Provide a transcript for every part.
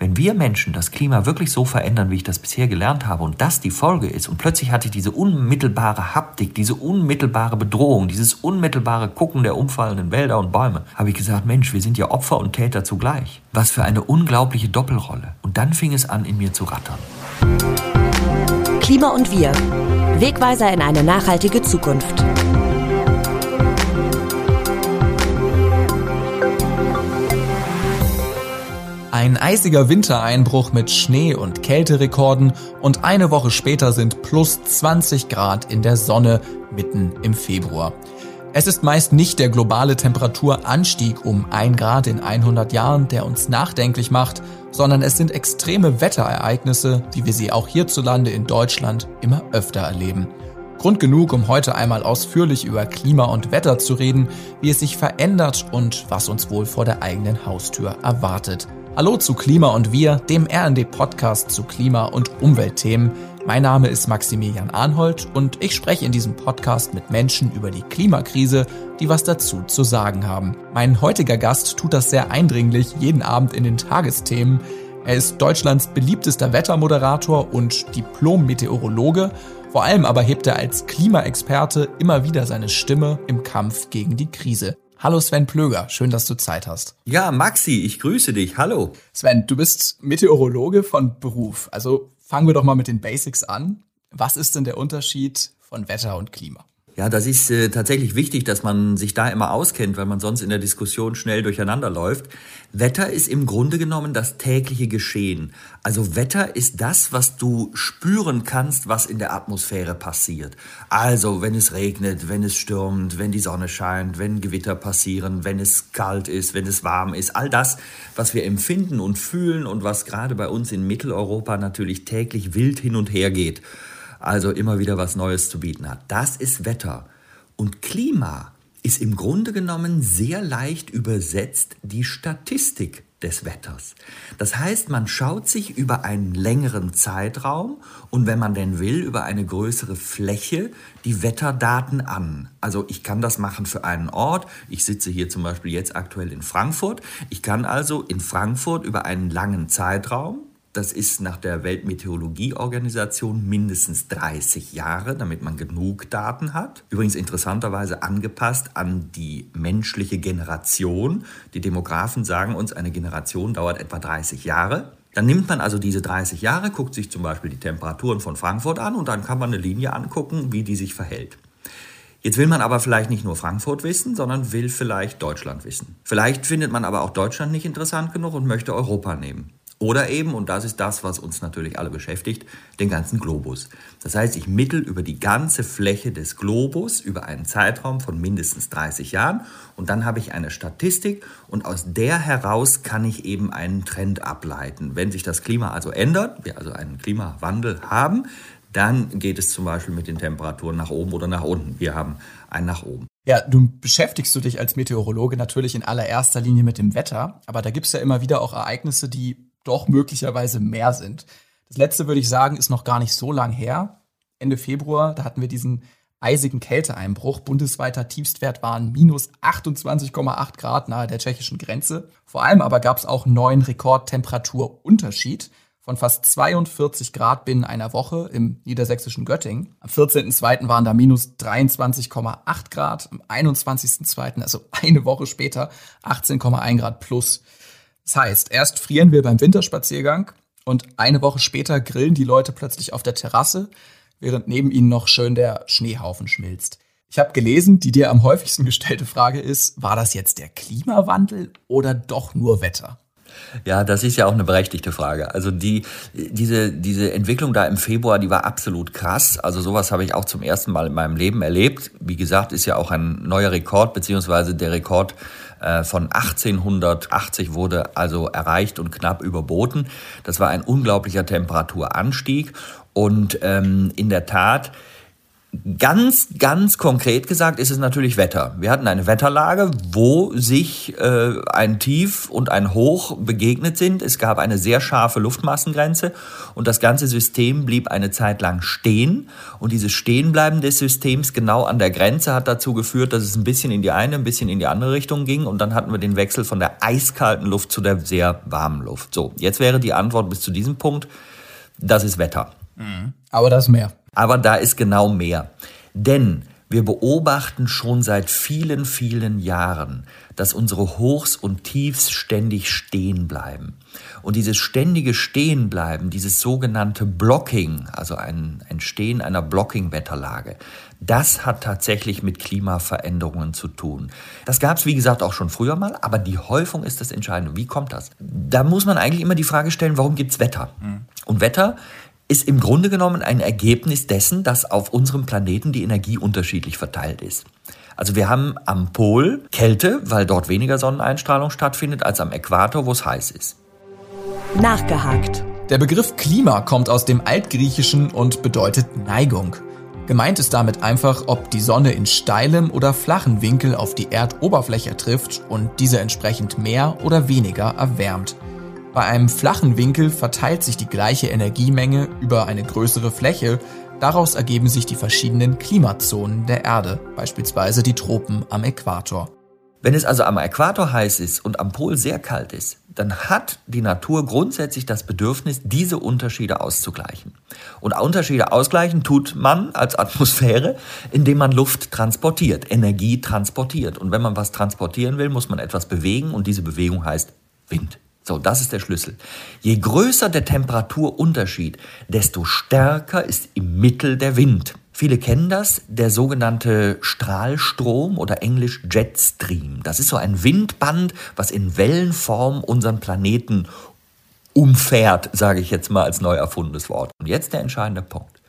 Wenn wir Menschen das Klima wirklich so verändern, wie ich das bisher gelernt habe, und das die Folge ist, und plötzlich hatte ich diese unmittelbare Haptik, diese unmittelbare Bedrohung, dieses unmittelbare Gucken der umfallenden Wälder und Bäume, habe ich gesagt, Mensch, wir sind ja Opfer und Täter zugleich. Was für eine unglaubliche Doppelrolle. Und dann fing es an, in mir zu rattern. Klima und wir. Wegweiser in eine nachhaltige Zukunft. Ein eisiger Wintereinbruch mit Schnee- und Kälterekorden und eine Woche später sind plus 20 Grad in der Sonne mitten im Februar. Es ist meist nicht der globale Temperaturanstieg um ein Grad in 100 Jahren, der uns nachdenklich macht, sondern es sind extreme Wetterereignisse, wie wir sie auch hierzulande in Deutschland immer öfter erleben. Grund genug, um heute einmal ausführlich über Klima und Wetter zu reden, wie es sich verändert und was uns wohl vor der eigenen Haustür erwartet. Hallo zu Klima und Wir, dem RND-Podcast zu Klima- und Umweltthemen. Mein Name ist Maximilian Arnhold und ich spreche in diesem Podcast mit Menschen über die Klimakrise, die was dazu zu sagen haben. Mein heutiger Gast tut das sehr eindringlich jeden Abend in den Tagesthemen. Er ist Deutschlands beliebtester Wettermoderator und Diplom-Meteorologe. Vor allem aber hebt er als Klimaexperte immer wieder seine Stimme im Kampf gegen die Krise. Hallo Sven Plöger, schön, dass du Zeit hast. Ja, Maxi, ich grüße dich. Hallo. Sven, du bist Meteorologe von Beruf. Also fangen wir doch mal mit den Basics an. Was ist denn der Unterschied von Wetter und Klima? Ja, das ist äh, tatsächlich wichtig, dass man sich da immer auskennt, weil man sonst in der Diskussion schnell durcheinander läuft. Wetter ist im Grunde genommen das tägliche Geschehen. Also Wetter ist das, was du spüren kannst, was in der Atmosphäre passiert. Also wenn es regnet, wenn es stürmt, wenn die Sonne scheint, wenn Gewitter passieren, wenn es kalt ist, wenn es warm ist. All das, was wir empfinden und fühlen und was gerade bei uns in Mitteleuropa natürlich täglich wild hin und her geht also immer wieder was Neues zu bieten hat. Das ist Wetter. Und Klima ist im Grunde genommen sehr leicht übersetzt die Statistik des Wetters. Das heißt, man schaut sich über einen längeren Zeitraum und wenn man denn will, über eine größere Fläche die Wetterdaten an. Also ich kann das machen für einen Ort. Ich sitze hier zum Beispiel jetzt aktuell in Frankfurt. Ich kann also in Frankfurt über einen langen Zeitraum das ist nach der Weltmeteorologieorganisation mindestens 30 Jahre, damit man genug Daten hat. Übrigens interessanterweise angepasst an die menschliche Generation. Die Demografen sagen uns, eine Generation dauert etwa 30 Jahre. Dann nimmt man also diese 30 Jahre, guckt sich zum Beispiel die Temperaturen von Frankfurt an und dann kann man eine Linie angucken, wie die sich verhält. Jetzt will man aber vielleicht nicht nur Frankfurt wissen, sondern will vielleicht Deutschland wissen. Vielleicht findet man aber auch Deutschland nicht interessant genug und möchte Europa nehmen. Oder eben, und das ist das, was uns natürlich alle beschäftigt, den ganzen Globus. Das heißt, ich mittel über die ganze Fläche des Globus über einen Zeitraum von mindestens 30 Jahren und dann habe ich eine Statistik und aus der heraus kann ich eben einen Trend ableiten. Wenn sich das Klima also ändert, wir also einen Klimawandel haben, dann geht es zum Beispiel mit den Temperaturen nach oben oder nach unten. Wir haben einen nach oben. Ja, du beschäftigst du dich als Meteorologe natürlich in allererster Linie mit dem Wetter, aber da gibt es ja immer wieder auch Ereignisse, die doch möglicherweise mehr sind. Das letzte würde ich sagen, ist noch gar nicht so lang her. Ende Februar, da hatten wir diesen eisigen Kälteeinbruch. Bundesweiter Tiefstwert waren minus 28,8 Grad nahe der tschechischen Grenze. Vor allem aber gab es auch einen neuen Rekordtemperaturunterschied von fast 42 Grad binnen einer Woche im niedersächsischen Göttingen. Am 14.02. waren da minus 23,8 Grad, am 21.02., also eine Woche später, 18,1 Grad plus. Das heißt, erst frieren wir beim Winterspaziergang und eine Woche später grillen die Leute plötzlich auf der Terrasse, während neben ihnen noch schön der Schneehaufen schmilzt. Ich habe gelesen, die dir am häufigsten gestellte Frage ist, war das jetzt der Klimawandel oder doch nur Wetter? Ja, das ist ja auch eine berechtigte Frage. Also die, diese, diese Entwicklung da im Februar, die war absolut krass. Also sowas habe ich auch zum ersten Mal in meinem Leben erlebt. Wie gesagt, ist ja auch ein neuer Rekord, beziehungsweise der Rekord von 1880 wurde also erreicht und knapp überboten. Das war ein unglaublicher Temperaturanstieg und ähm, in der Tat Ganz, ganz konkret gesagt ist es natürlich Wetter. Wir hatten eine Wetterlage, wo sich äh, ein Tief und ein Hoch begegnet sind. Es gab eine sehr scharfe Luftmassengrenze und das ganze System blieb eine Zeit lang stehen. Und dieses Stehenbleiben des Systems genau an der Grenze hat dazu geführt, dass es ein bisschen in die eine, ein bisschen in die andere Richtung ging. Und dann hatten wir den Wechsel von der eiskalten Luft zu der sehr warmen Luft. So, jetzt wäre die Antwort bis zu diesem Punkt, das ist Wetter. Mhm. Aber das mehr. Aber da ist genau mehr. Denn wir beobachten schon seit vielen, vielen Jahren, dass unsere Hochs und Tiefs ständig stehen bleiben. Und dieses ständige Stehenbleiben, dieses sogenannte Blocking, also ein Entstehen einer Blocking-Wetterlage, das hat tatsächlich mit Klimaveränderungen zu tun. Das gab es, wie gesagt, auch schon früher mal, aber die Häufung ist das Entscheidende. Wie kommt das? Da muss man eigentlich immer die Frage stellen, warum gibt es Wetter? Mhm. Und Wetter ist im Grunde genommen ein Ergebnis dessen, dass auf unserem Planeten die Energie unterschiedlich verteilt ist. Also wir haben am Pol Kälte, weil dort weniger Sonneneinstrahlung stattfindet, als am Äquator, wo es heiß ist. Nachgehakt. Der Begriff Klima kommt aus dem Altgriechischen und bedeutet Neigung. Gemeint ist damit einfach, ob die Sonne in steilem oder flachen Winkel auf die Erdoberfläche trifft und diese entsprechend mehr oder weniger erwärmt. Bei einem flachen Winkel verteilt sich die gleiche Energiemenge über eine größere Fläche, daraus ergeben sich die verschiedenen Klimazonen der Erde, beispielsweise die Tropen am Äquator. Wenn es also am Äquator heiß ist und am Pol sehr kalt ist, dann hat die Natur grundsätzlich das Bedürfnis, diese Unterschiede auszugleichen. Und Unterschiede ausgleichen tut man als Atmosphäre, indem man Luft transportiert, Energie transportiert. Und wenn man was transportieren will, muss man etwas bewegen und diese Bewegung heißt Wind. So, das ist der Schlüssel. Je größer der Temperaturunterschied, desto stärker ist im Mittel der Wind. Viele kennen das, der sogenannte Strahlstrom oder englisch Jetstream. Das ist so ein Windband, was in Wellenform unseren Planeten umfährt, sage ich jetzt mal als neu erfundenes Wort. Und jetzt der entscheidende Punkt.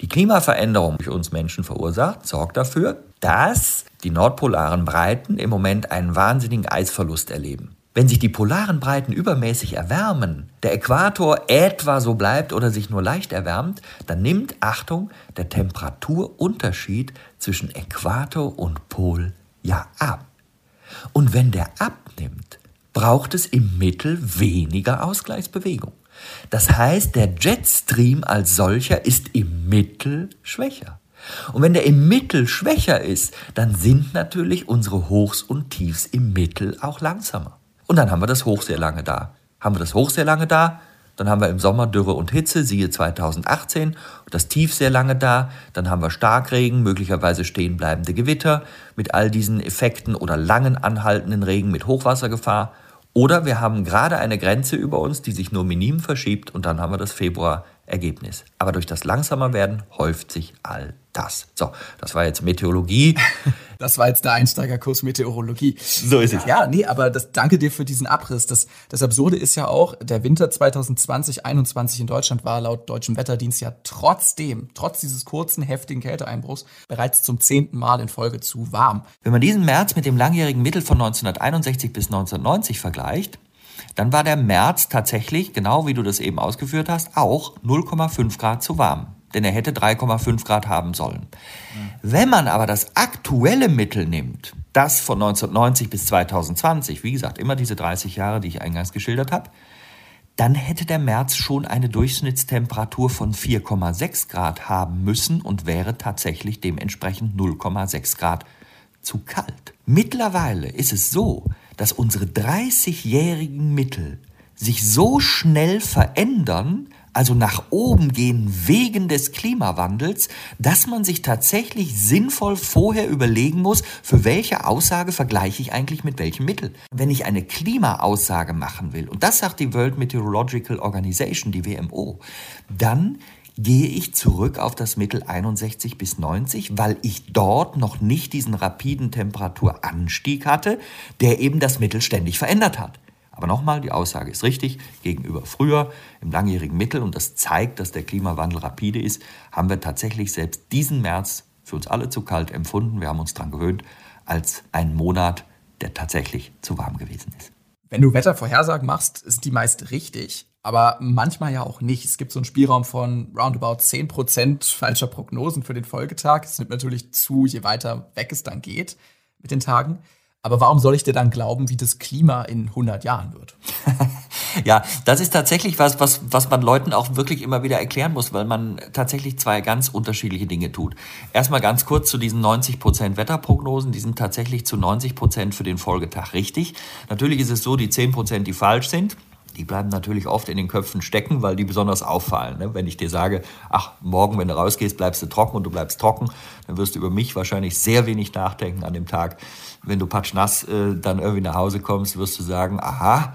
Die Klimaveränderung durch uns Menschen verursacht, sorgt dafür, dass die nordpolaren Breiten im Moment einen wahnsinnigen Eisverlust erleben. Wenn sich die polaren Breiten übermäßig erwärmen, der Äquator etwa so bleibt oder sich nur leicht erwärmt, dann nimmt, Achtung, der Temperaturunterschied zwischen Äquator und Pol ja ab. Und wenn der abnimmt, braucht es im Mittel weniger Ausgleichsbewegung. Das heißt, der Jetstream als solcher ist im Mittel schwächer. Und wenn der im Mittel schwächer ist, dann sind natürlich unsere Hochs und Tiefs im Mittel auch langsamer. Und dann haben wir das Hoch sehr lange da. Haben wir das Hoch sehr lange da, dann haben wir im Sommer Dürre und Hitze, siehe 2018, das Tief sehr lange da, dann haben wir Starkregen, möglicherweise stehenbleibende Gewitter mit all diesen Effekten oder langen anhaltenden Regen mit Hochwassergefahr. Oder wir haben gerade eine Grenze über uns, die sich nur minim verschiebt und dann haben wir das Februar-Ergebnis. Aber durch das langsamer werden häuft sich all das. So, das war jetzt Meteorologie. Das war jetzt der Einsteigerkurs Meteorologie. So ist es. Ja, nee, aber das, danke dir für diesen Abriss. Das, das Absurde ist ja auch, der Winter 2020-21 in Deutschland war laut deutschem Wetterdienst ja trotzdem, trotz dieses kurzen, heftigen Kälteeinbruchs, bereits zum zehnten Mal in Folge zu warm. Wenn man diesen März mit dem langjährigen Mittel von 1961 bis 1990 vergleicht, dann war der März tatsächlich, genau wie du das eben ausgeführt hast, auch 0,5 Grad zu warm denn er hätte 3,5 Grad haben sollen. Wenn man aber das aktuelle Mittel nimmt, das von 1990 bis 2020, wie gesagt, immer diese 30 Jahre, die ich eingangs geschildert habe, dann hätte der März schon eine Durchschnittstemperatur von 4,6 Grad haben müssen und wäre tatsächlich dementsprechend 0,6 Grad zu kalt. Mittlerweile ist es so, dass unsere 30-jährigen Mittel sich so schnell verändern, also nach oben gehen wegen des Klimawandels, dass man sich tatsächlich sinnvoll vorher überlegen muss, für welche Aussage vergleiche ich eigentlich mit welchem Mittel. Wenn ich eine Klimaaussage machen will, und das sagt die World Meteorological Organization, die WMO, dann gehe ich zurück auf das Mittel 61 bis 90, weil ich dort noch nicht diesen rapiden Temperaturanstieg hatte, der eben das Mittel ständig verändert hat. Aber nochmal, die Aussage ist richtig. Gegenüber früher im langjährigen Mittel, und das zeigt, dass der Klimawandel rapide ist, haben wir tatsächlich selbst diesen März für uns alle zu kalt empfunden. Wir haben uns daran gewöhnt, als einen Monat, der tatsächlich zu warm gewesen ist. Wenn du Wettervorhersagen machst, sind die meist richtig, aber manchmal ja auch nicht. Es gibt so einen Spielraum von roundabout 10% falscher Prognosen für den Folgetag. Es nimmt natürlich zu, je weiter weg es dann geht mit den Tagen. Aber warum soll ich dir dann glauben, wie das Klima in 100 Jahren wird? ja, das ist tatsächlich was, was, was man Leuten auch wirklich immer wieder erklären muss, weil man tatsächlich zwei ganz unterschiedliche Dinge tut. Erstmal ganz kurz zu diesen 90% Wetterprognosen. Die sind tatsächlich zu 90% für den Folgetag richtig. Natürlich ist es so, die 10%, die falsch sind, die bleiben natürlich oft in den Köpfen stecken, weil die besonders auffallen. Ne? Wenn ich dir sage, ach, morgen, wenn du rausgehst, bleibst du trocken und du bleibst trocken, dann wirst du über mich wahrscheinlich sehr wenig nachdenken an dem Tag. Wenn du patschnass äh, dann irgendwie nach Hause kommst, wirst du sagen, aha,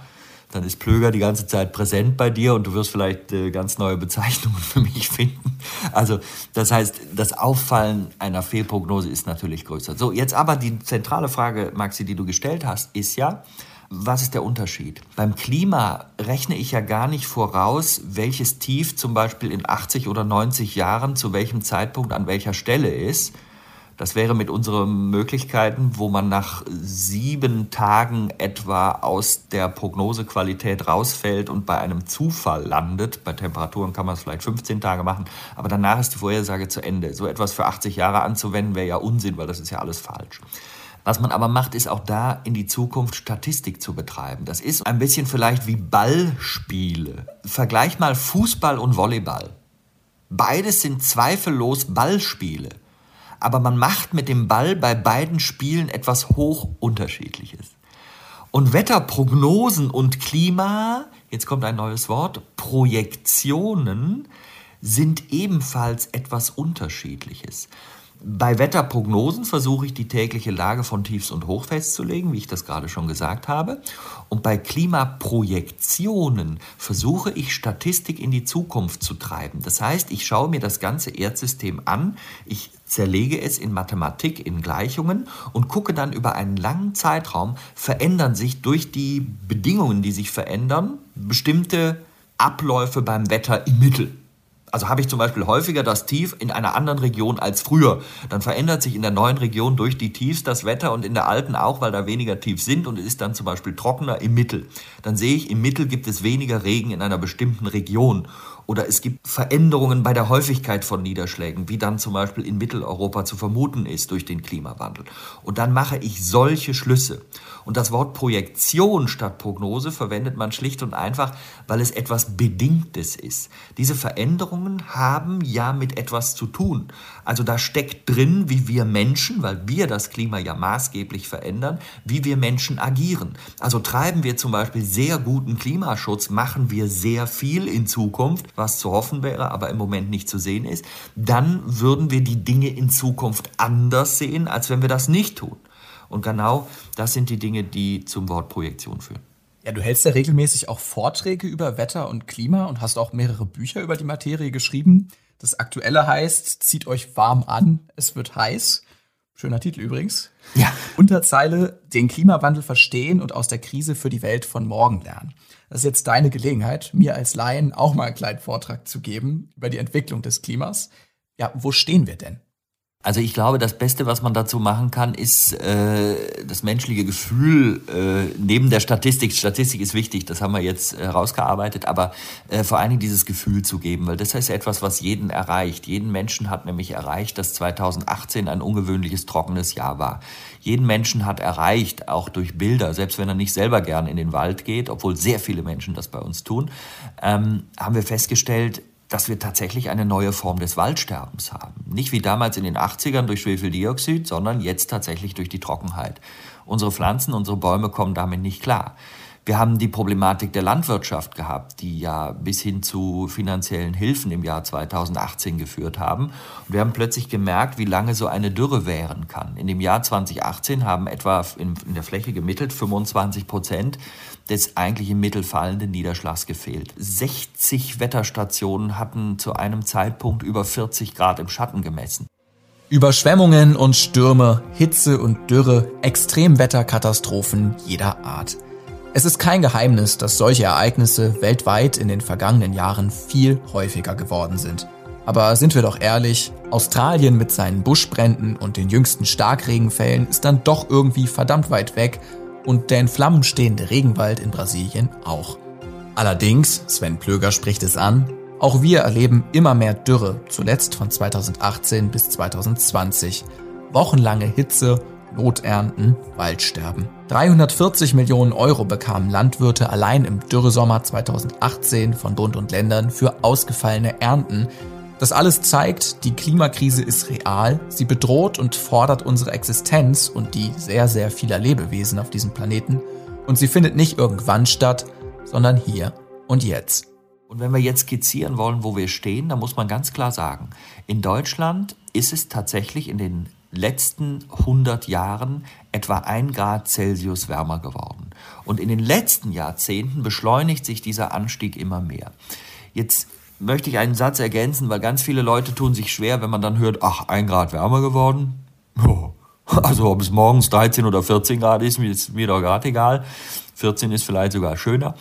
dann ist Plöger die ganze Zeit präsent bei dir und du wirst vielleicht äh, ganz neue Bezeichnungen für mich finden. Also das heißt, das Auffallen einer Fehlprognose ist natürlich größer. So, jetzt aber die zentrale Frage, Maxi, die du gestellt hast, ist ja, was ist der Unterschied? Beim Klima rechne ich ja gar nicht voraus, welches Tief zum Beispiel in 80 oder 90 Jahren zu welchem Zeitpunkt an welcher Stelle ist. Das wäre mit unseren Möglichkeiten, wo man nach sieben Tagen etwa aus der Prognosequalität rausfällt und bei einem Zufall landet. Bei Temperaturen kann man es vielleicht 15 Tage machen, aber danach ist die Vorhersage zu Ende. So etwas für 80 Jahre anzuwenden wäre ja Unsinn, weil das ist ja alles falsch. Was man aber macht, ist auch da in die Zukunft Statistik zu betreiben. Das ist ein bisschen vielleicht wie Ballspiele. Vergleich mal Fußball und Volleyball. Beides sind zweifellos Ballspiele. Aber man macht mit dem Ball bei beiden Spielen etwas hoch unterschiedliches. Und Wetterprognosen und Klima, jetzt kommt ein neues Wort, Projektionen sind ebenfalls etwas Unterschiedliches. Bei Wetterprognosen versuche ich die tägliche Lage von Tiefs und Hoch festzulegen, wie ich das gerade schon gesagt habe. Und bei Klimaprojektionen versuche ich Statistik in die Zukunft zu treiben. Das heißt, ich schaue mir das ganze Erdsystem an, ich zerlege es in Mathematik, in Gleichungen und gucke dann über einen langen Zeitraum, verändern sich durch die Bedingungen, die sich verändern, bestimmte Abläufe beim Wetter im Mittel. Also habe ich zum Beispiel häufiger das Tief in einer anderen Region als früher. Dann verändert sich in der neuen Region durch die Tiefs das Wetter und in der alten auch, weil da weniger tief sind und es ist dann zum Beispiel trockener im Mittel. Dann sehe ich, im Mittel gibt es weniger Regen in einer bestimmten Region. Oder es gibt Veränderungen bei der Häufigkeit von Niederschlägen, wie dann zum Beispiel in Mitteleuropa zu vermuten ist durch den Klimawandel. Und dann mache ich solche Schlüsse. Und das Wort Projektion statt Prognose verwendet man schlicht und einfach, weil es etwas Bedingtes ist. Diese Veränderungen haben ja mit etwas zu tun. Also da steckt drin, wie wir Menschen, weil wir das Klima ja maßgeblich verändern, wie wir Menschen agieren. Also treiben wir zum Beispiel sehr guten Klimaschutz, machen wir sehr viel in Zukunft, was zu hoffen wäre, aber im Moment nicht zu sehen ist, dann würden wir die Dinge in Zukunft anders sehen, als wenn wir das nicht tun. Und genau das sind die Dinge, die zum Wort Projektion führen. Ja, du hältst ja regelmäßig auch Vorträge über Wetter und Klima und hast auch mehrere Bücher über die Materie geschrieben. Das aktuelle heißt, zieht euch warm an, es wird heiß. Schöner Titel übrigens. Ja. Unterzeile, den Klimawandel verstehen und aus der Krise für die Welt von morgen lernen. Das ist jetzt deine Gelegenheit, mir als Laien auch mal einen kleinen Vortrag zu geben über die Entwicklung des Klimas. Ja, wo stehen wir denn? Also ich glaube, das Beste, was man dazu machen kann, ist äh, das menschliche Gefühl äh, neben der Statistik. Statistik ist wichtig, das haben wir jetzt herausgearbeitet, äh, aber äh, vor allen Dingen dieses Gefühl zu geben, weil das ist etwas, was jeden erreicht. Jeden Menschen hat nämlich erreicht, dass 2018 ein ungewöhnliches trockenes Jahr war. Jeden Menschen hat erreicht, auch durch Bilder, selbst wenn er nicht selber gern in den Wald geht, obwohl sehr viele Menschen das bei uns tun, ähm, haben wir festgestellt, dass wir tatsächlich eine neue Form des Waldsterbens haben. Nicht wie damals in den 80ern durch Schwefeldioxid, sondern jetzt tatsächlich durch die Trockenheit. Unsere Pflanzen, unsere Bäume kommen damit nicht klar. Wir haben die Problematik der Landwirtschaft gehabt, die ja bis hin zu finanziellen Hilfen im Jahr 2018 geführt haben. Und wir haben plötzlich gemerkt, wie lange so eine Dürre währen kann. In dem Jahr 2018 haben etwa in, der Fläche gemittelt 25 Prozent des eigentlich im Mittel fallenden Niederschlags gefehlt. 60 Wetterstationen hatten zu einem Zeitpunkt über 40 Grad im Schatten gemessen. Überschwemmungen und Stürme, Hitze und Dürre, Extremwetterkatastrophen jeder Art. Es ist kein Geheimnis, dass solche Ereignisse weltweit in den vergangenen Jahren viel häufiger geworden sind. Aber sind wir doch ehrlich, Australien mit seinen Buschbränden und den jüngsten Starkregenfällen ist dann doch irgendwie verdammt weit weg und der in Flammen stehende Regenwald in Brasilien auch. Allerdings, Sven Plöger spricht es an, auch wir erleben immer mehr Dürre, zuletzt von 2018 bis 2020. Wochenlange Hitze, Noternten, Waldsterben. 340 Millionen Euro bekamen Landwirte allein im Dürresommer 2018 von Bund und Ländern für ausgefallene Ernten. Das alles zeigt, die Klimakrise ist real, sie bedroht und fordert unsere Existenz und die sehr, sehr vieler Lebewesen auf diesem Planeten. Und sie findet nicht irgendwann statt, sondern hier und jetzt. Und wenn wir jetzt skizzieren wollen, wo wir stehen, dann muss man ganz klar sagen, in Deutschland ist es tatsächlich in den letzten 100 Jahren etwa ein Grad Celsius wärmer geworden. Und in den letzten Jahrzehnten beschleunigt sich dieser Anstieg immer mehr. Jetzt möchte ich einen Satz ergänzen, weil ganz viele Leute tun sich schwer, wenn man dann hört, ach, ein Grad wärmer geworden. Also ob es morgens 13 oder 14 Grad ist, ist mir doch gerade egal. 14 ist vielleicht sogar schöner.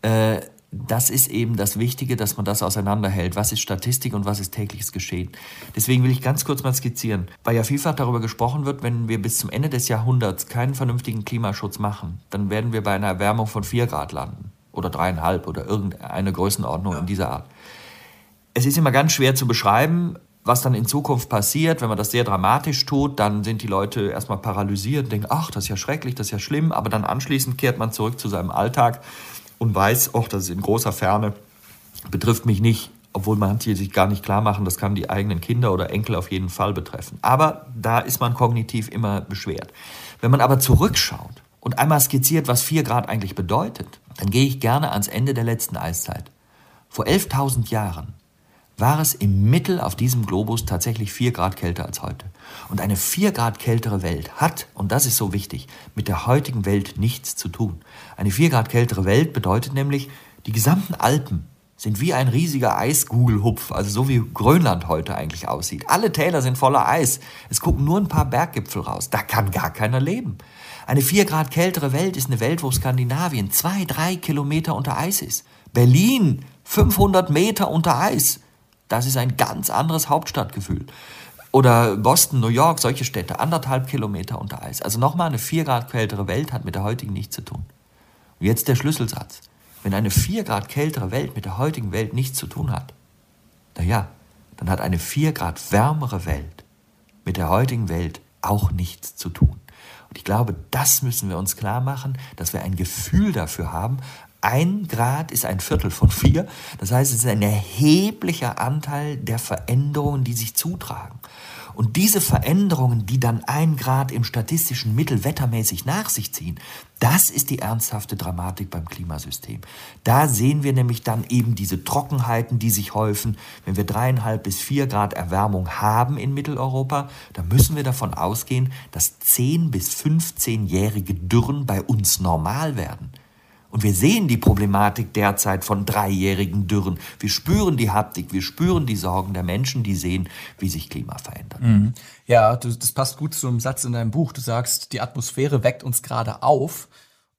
Äh, das ist eben das Wichtige, dass man das auseinanderhält. Was ist Statistik und was ist tägliches Geschehen? Deswegen will ich ganz kurz mal skizzieren, weil ja vielfach darüber gesprochen wird, wenn wir bis zum Ende des Jahrhunderts keinen vernünftigen Klimaschutz machen, dann werden wir bei einer Erwärmung von vier Grad landen oder dreieinhalb oder irgendeine Größenordnung ja. in dieser Art. Es ist immer ganz schwer zu beschreiben, was dann in Zukunft passiert, wenn man das sehr dramatisch tut, dann sind die Leute erstmal paralysiert und denken, ach, das ist ja schrecklich, das ist ja schlimm, aber dann anschließend kehrt man zurück zu seinem Alltag und weiß, auch das ist in großer Ferne, betrifft mich nicht, obwohl manche sich gar nicht klar machen, das kann die eigenen Kinder oder Enkel auf jeden Fall betreffen. Aber da ist man kognitiv immer beschwert. Wenn man aber zurückschaut und einmal skizziert, was 4 Grad eigentlich bedeutet, dann gehe ich gerne ans Ende der letzten Eiszeit. Vor 11.000 Jahren war es im Mittel auf diesem Globus tatsächlich 4 Grad kälter als heute. Und eine 4 Grad kältere Welt hat, und das ist so wichtig, mit der heutigen Welt nichts zu tun. Eine 4 Grad kältere Welt bedeutet nämlich, die gesamten Alpen sind wie ein riesiger Eisgugelhupf, also so wie Grönland heute eigentlich aussieht. Alle Täler sind voller Eis. Es gucken nur ein paar Berggipfel raus. Da kann gar keiner leben. Eine 4 Grad kältere Welt ist eine Welt, wo Skandinavien zwei, drei Kilometer unter Eis ist. Berlin 500 Meter unter Eis. Das ist ein ganz anderes Hauptstadtgefühl. Oder Boston, New York, solche Städte, anderthalb Kilometer unter Eis. Also nochmal eine vier Grad kältere Welt hat mit der heutigen nichts zu tun. Und jetzt der Schlüsselsatz. Wenn eine vier Grad kältere Welt mit der heutigen Welt nichts zu tun hat, naja, dann hat eine vier Grad wärmere Welt mit der heutigen Welt auch nichts zu tun. Und ich glaube, das müssen wir uns klar machen, dass wir ein Gefühl dafür haben, ein Grad ist ein Viertel von vier. Das heißt, es ist ein erheblicher Anteil der Veränderungen, die sich zutragen. Und diese Veränderungen, die dann ein Grad im statistischen Mittel wettermäßig nach sich ziehen, das ist die ernsthafte Dramatik beim Klimasystem. Da sehen wir nämlich dann eben diese Trockenheiten, die sich häufen. Wenn wir dreieinhalb bis vier Grad Erwärmung haben in Mitteleuropa, dann müssen wir davon ausgehen, dass zehn bis 15-jährige Dürren bei uns normal werden. Und wir sehen die Problematik derzeit von dreijährigen Dürren. Wir spüren die Haptik, wir spüren die Sorgen der Menschen, die sehen, wie sich Klima verändert. Mhm. Ja, das passt gut zu einem Satz in deinem Buch. Du sagst, die Atmosphäre weckt uns gerade auf.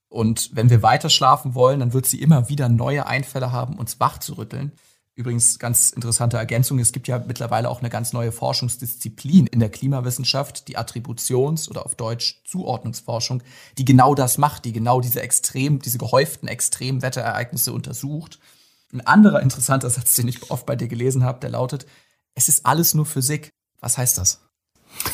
Und wenn wir weiter schlafen wollen, dann wird sie immer wieder neue Einfälle haben, uns wach zu rütteln. Übrigens ganz interessante Ergänzung, es gibt ja mittlerweile auch eine ganz neue Forschungsdisziplin in der Klimawissenschaft, die Attributions- oder auf Deutsch Zuordnungsforschung, die genau das macht, die genau diese extrem, diese gehäuften Extremwetterereignisse untersucht. Ein anderer interessanter Satz, den ich oft bei dir gelesen habe, der lautet, es ist alles nur Physik. Was heißt das?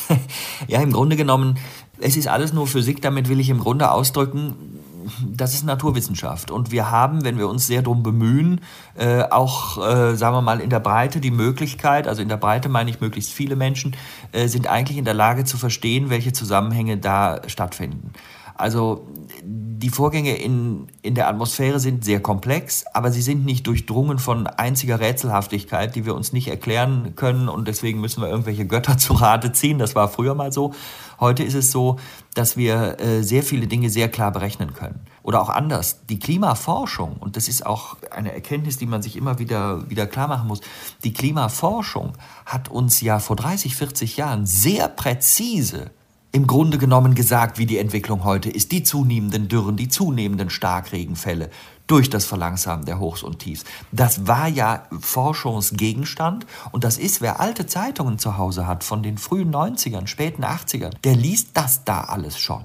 ja, im Grunde genommen, es ist alles nur Physik. Damit will ich im Grunde ausdrücken, das ist Naturwissenschaft. Und wir haben, wenn wir uns sehr darum bemühen, äh, auch, äh, sagen wir mal, in der Breite die Möglichkeit, also in der Breite meine ich möglichst viele Menschen, äh, sind eigentlich in der Lage zu verstehen, welche Zusammenhänge da stattfinden. Also die Vorgänge in, in der Atmosphäre sind sehr komplex, aber sie sind nicht durchdrungen von einziger Rätselhaftigkeit, die wir uns nicht erklären können und deswegen müssen wir irgendwelche Götter zu Rate ziehen. Das war früher mal so. Heute ist es so, dass wir äh, sehr viele Dinge sehr klar berechnen können. Oder auch anders, die Klimaforschung, und das ist auch eine Erkenntnis, die man sich immer wieder, wieder klar machen muss, die Klimaforschung hat uns ja vor 30, 40 Jahren sehr präzise im Grunde genommen gesagt, wie die Entwicklung heute ist. Die zunehmenden Dürren, die zunehmenden Starkregenfälle durch das Verlangsamen der Hochs und Tiefs. Das war ja Forschungsgegenstand und das ist, wer alte Zeitungen zu Hause hat von den frühen 90ern, späten 80ern, der liest das da alles schon.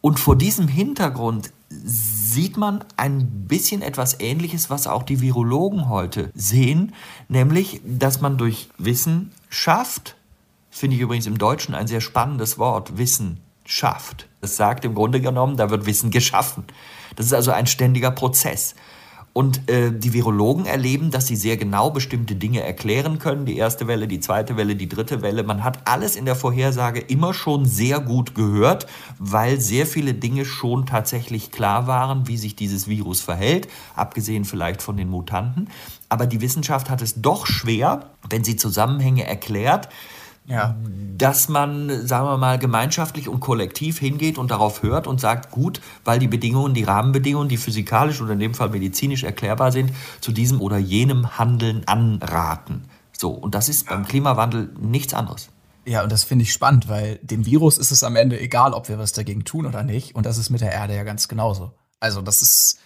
Und vor diesem Hintergrund sieht man ein bisschen etwas Ähnliches, was auch die Virologen heute sehen, nämlich, dass man durch Wissen schafft, finde ich übrigens im Deutschen ein sehr spannendes Wort, Wissen schafft. Das sagt im Grunde genommen, da wird Wissen geschaffen. Das ist also ein ständiger Prozess. Und äh, die Virologen erleben, dass sie sehr genau bestimmte Dinge erklären können. Die erste Welle, die zweite Welle, die dritte Welle. Man hat alles in der Vorhersage immer schon sehr gut gehört, weil sehr viele Dinge schon tatsächlich klar waren, wie sich dieses Virus verhält, abgesehen vielleicht von den Mutanten. Aber die Wissenschaft hat es doch schwer, wenn sie Zusammenhänge erklärt, ja. dass man, sagen wir mal, gemeinschaftlich und kollektiv hingeht und darauf hört und sagt, gut, weil die Bedingungen, die Rahmenbedingungen, die physikalisch oder in dem Fall medizinisch erklärbar sind, zu diesem oder jenem Handeln anraten. So, und das ist beim Klimawandel nichts anderes. Ja, und das finde ich spannend, weil dem Virus ist es am Ende egal, ob wir was dagegen tun oder nicht. Und das ist mit der Erde ja ganz genauso. Also das ist,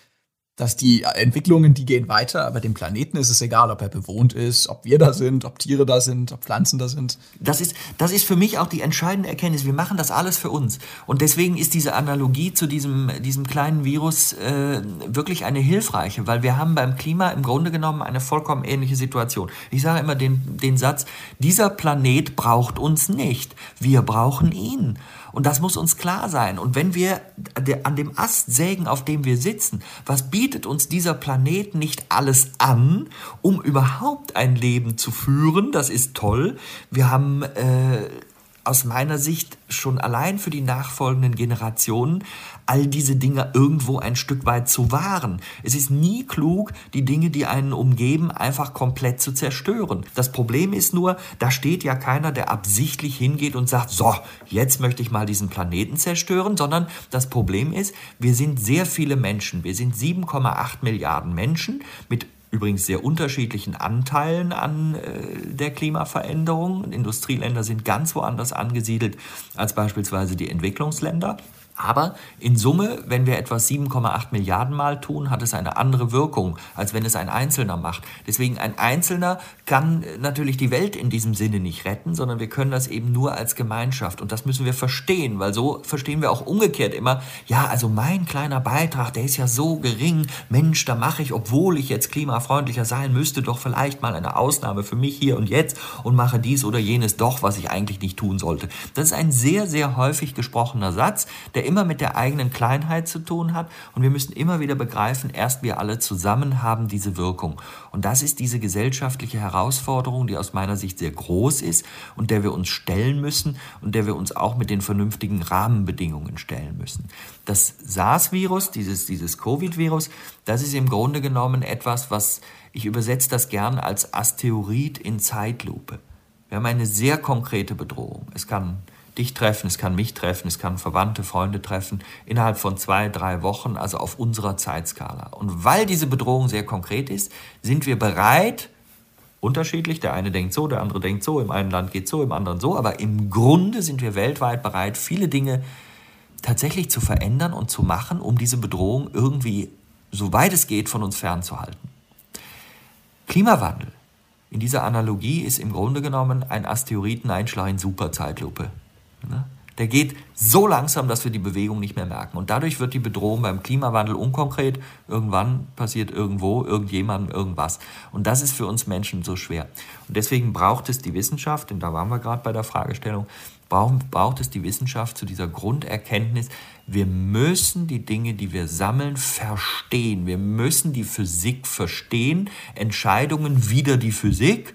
dass die Entwicklungen, die gehen weiter, aber dem Planeten ist es egal, ob er bewohnt ist, ob wir da sind, ob Tiere da sind, ob Pflanzen da sind. Das ist, das ist für mich auch die entscheidende Erkenntnis. Wir machen das alles für uns. Und deswegen ist diese Analogie zu diesem, diesem kleinen Virus äh, wirklich eine hilfreiche, weil wir haben beim Klima im Grunde genommen eine vollkommen ähnliche Situation. Ich sage immer den, den Satz, dieser Planet braucht uns nicht, wir brauchen ihn. Und das muss uns klar sein. Und wenn wir an dem Ast sägen, auf dem wir sitzen, was bietet uns dieser Planet nicht alles an, um überhaupt ein Leben zu führen? Das ist toll. Wir haben äh, aus meiner Sicht schon allein für die nachfolgenden Generationen all diese Dinge irgendwo ein Stück weit zu wahren. Es ist nie klug, die Dinge, die einen umgeben, einfach komplett zu zerstören. Das Problem ist nur, da steht ja keiner, der absichtlich hingeht und sagt, so, jetzt möchte ich mal diesen Planeten zerstören, sondern das Problem ist, wir sind sehr viele Menschen. Wir sind 7,8 Milliarden Menschen mit übrigens sehr unterschiedlichen Anteilen an äh, der Klimaveränderung. Industrieländer sind ganz woanders angesiedelt als beispielsweise die Entwicklungsländer. Aber in Summe, wenn wir etwas 7,8 Milliarden Mal tun, hat es eine andere Wirkung, als wenn es ein Einzelner macht. Deswegen ein Einzelner kann natürlich die Welt in diesem Sinne nicht retten, sondern wir können das eben nur als Gemeinschaft. Und das müssen wir verstehen, weil so verstehen wir auch umgekehrt immer, ja, also mein kleiner Beitrag, der ist ja so gering. Mensch, da mache ich, obwohl ich jetzt klimafreundlicher sein müsste, doch vielleicht mal eine Ausnahme für mich hier und jetzt und mache dies oder jenes doch, was ich eigentlich nicht tun sollte. Das ist ein sehr, sehr häufig gesprochener Satz, der immer mit der eigenen Kleinheit zu tun hat. Und wir müssen immer wieder begreifen, erst wir alle zusammen haben diese Wirkung. Und das ist diese gesellschaftliche Herausforderung, die aus meiner Sicht sehr groß ist und der wir uns stellen müssen und der wir uns auch mit den vernünftigen Rahmenbedingungen stellen müssen. Das SARS-Virus, dieses, dieses Covid-Virus, das ist im Grunde genommen etwas, was ich übersetze das gern als Asteroid in Zeitlupe. Wir haben eine sehr konkrete Bedrohung. Es kann dich treffen, es kann mich treffen, es kann Verwandte, Freunde treffen, innerhalb von zwei, drei Wochen, also auf unserer Zeitskala. Und weil diese Bedrohung sehr konkret ist, sind wir bereit, unterschiedlich, der eine denkt so, der andere denkt so, im einen Land geht so, im anderen so, aber im Grunde sind wir weltweit bereit, viele Dinge tatsächlich zu verändern und zu machen, um diese Bedrohung irgendwie, soweit es geht, von uns fernzuhalten. Klimawandel. In dieser Analogie ist im Grunde genommen ein Asteroideneinschlag in Superzeitlupe. Ne? Der geht so langsam, dass wir die Bewegung nicht mehr merken. Und dadurch wird die Bedrohung beim Klimawandel unkonkret. Irgendwann passiert irgendwo, irgendjemandem irgendwas. Und das ist für uns Menschen so schwer. Und deswegen braucht es die Wissenschaft, denn da waren wir gerade bei der Fragestellung, braucht, braucht es die Wissenschaft zu dieser Grunderkenntnis, wir müssen die Dinge, die wir sammeln, verstehen. Wir müssen die Physik verstehen. Entscheidungen wieder die Physik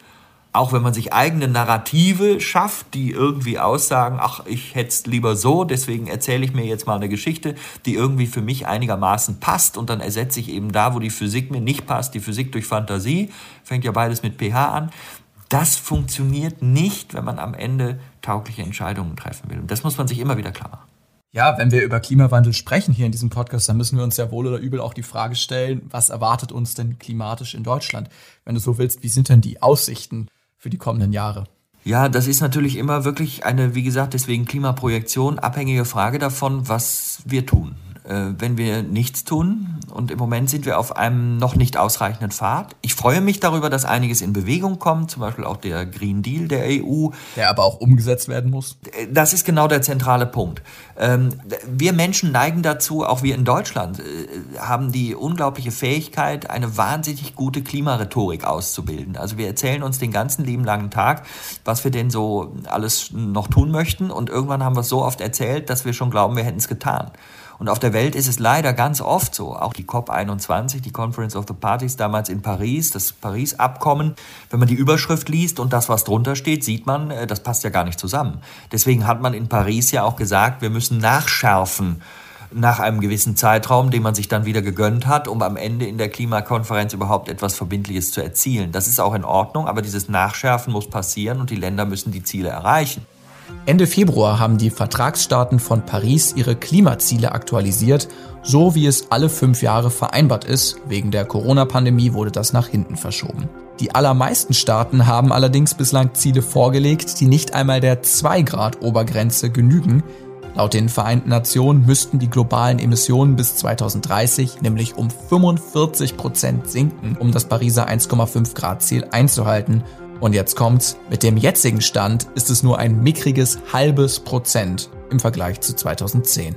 auch wenn man sich eigene Narrative schafft, die irgendwie aussagen, ach, ich hätte es lieber so, deswegen erzähle ich mir jetzt mal eine Geschichte, die irgendwie für mich einigermaßen passt und dann ersetze ich eben da, wo die Physik mir nicht passt, die Physik durch Fantasie, fängt ja beides mit pH an. Das funktioniert nicht, wenn man am Ende taugliche Entscheidungen treffen will. Und das muss man sich immer wieder klar machen. Ja, wenn wir über Klimawandel sprechen hier in diesem Podcast, dann müssen wir uns ja wohl oder übel auch die Frage stellen, was erwartet uns denn klimatisch in Deutschland? Wenn du so willst, wie sind denn die Aussichten für die kommenden Jahre? Ja, das ist natürlich immer wirklich eine, wie gesagt, deswegen Klimaprojektion, abhängige Frage davon, was wir tun. Äh, wenn wir nichts tun. Und im Moment sind wir auf einem noch nicht ausreichenden Pfad. Ich freue mich darüber, dass einiges in Bewegung kommt, zum Beispiel auch der Green Deal der EU. Der aber auch umgesetzt werden muss. Das ist genau der zentrale Punkt. Ähm, wir Menschen neigen dazu, auch wir in Deutschland, äh, haben die unglaubliche Fähigkeit, eine wahnsinnig gute Klimarhetorik auszubilden. Also wir erzählen uns den ganzen lieben langen Tag, was wir denn so alles noch tun möchten. Und irgendwann haben wir es so oft erzählt, dass wir schon glauben, wir hätten es getan. Und auf der Welt ist es leider ganz oft so. Auch die COP21, die Conference of the Parties damals in Paris, das Paris-Abkommen, wenn man die Überschrift liest und das, was drunter steht, sieht man, äh, das passt ja gar nicht zusammen. Deswegen hat man in Paris ja auch gesagt, wir müssen nachschärfen nach einem gewissen Zeitraum, den man sich dann wieder gegönnt hat, um am Ende in der Klimakonferenz überhaupt etwas Verbindliches zu erzielen. Das ist auch in Ordnung, aber dieses Nachschärfen muss passieren und die Länder müssen die Ziele erreichen. Ende Februar haben die Vertragsstaaten von Paris ihre Klimaziele aktualisiert, so wie es alle fünf Jahre vereinbart ist. Wegen der Corona-Pandemie wurde das nach hinten verschoben. Die allermeisten Staaten haben allerdings bislang Ziele vorgelegt, die nicht einmal der 2-Grad-Obergrenze genügen. Laut den Vereinten Nationen müssten die globalen Emissionen bis 2030 nämlich um 45 Prozent sinken, um das Pariser 1,5 Grad Ziel einzuhalten und jetzt kommt's, mit dem jetzigen Stand ist es nur ein mickriges halbes Prozent im Vergleich zu 2010.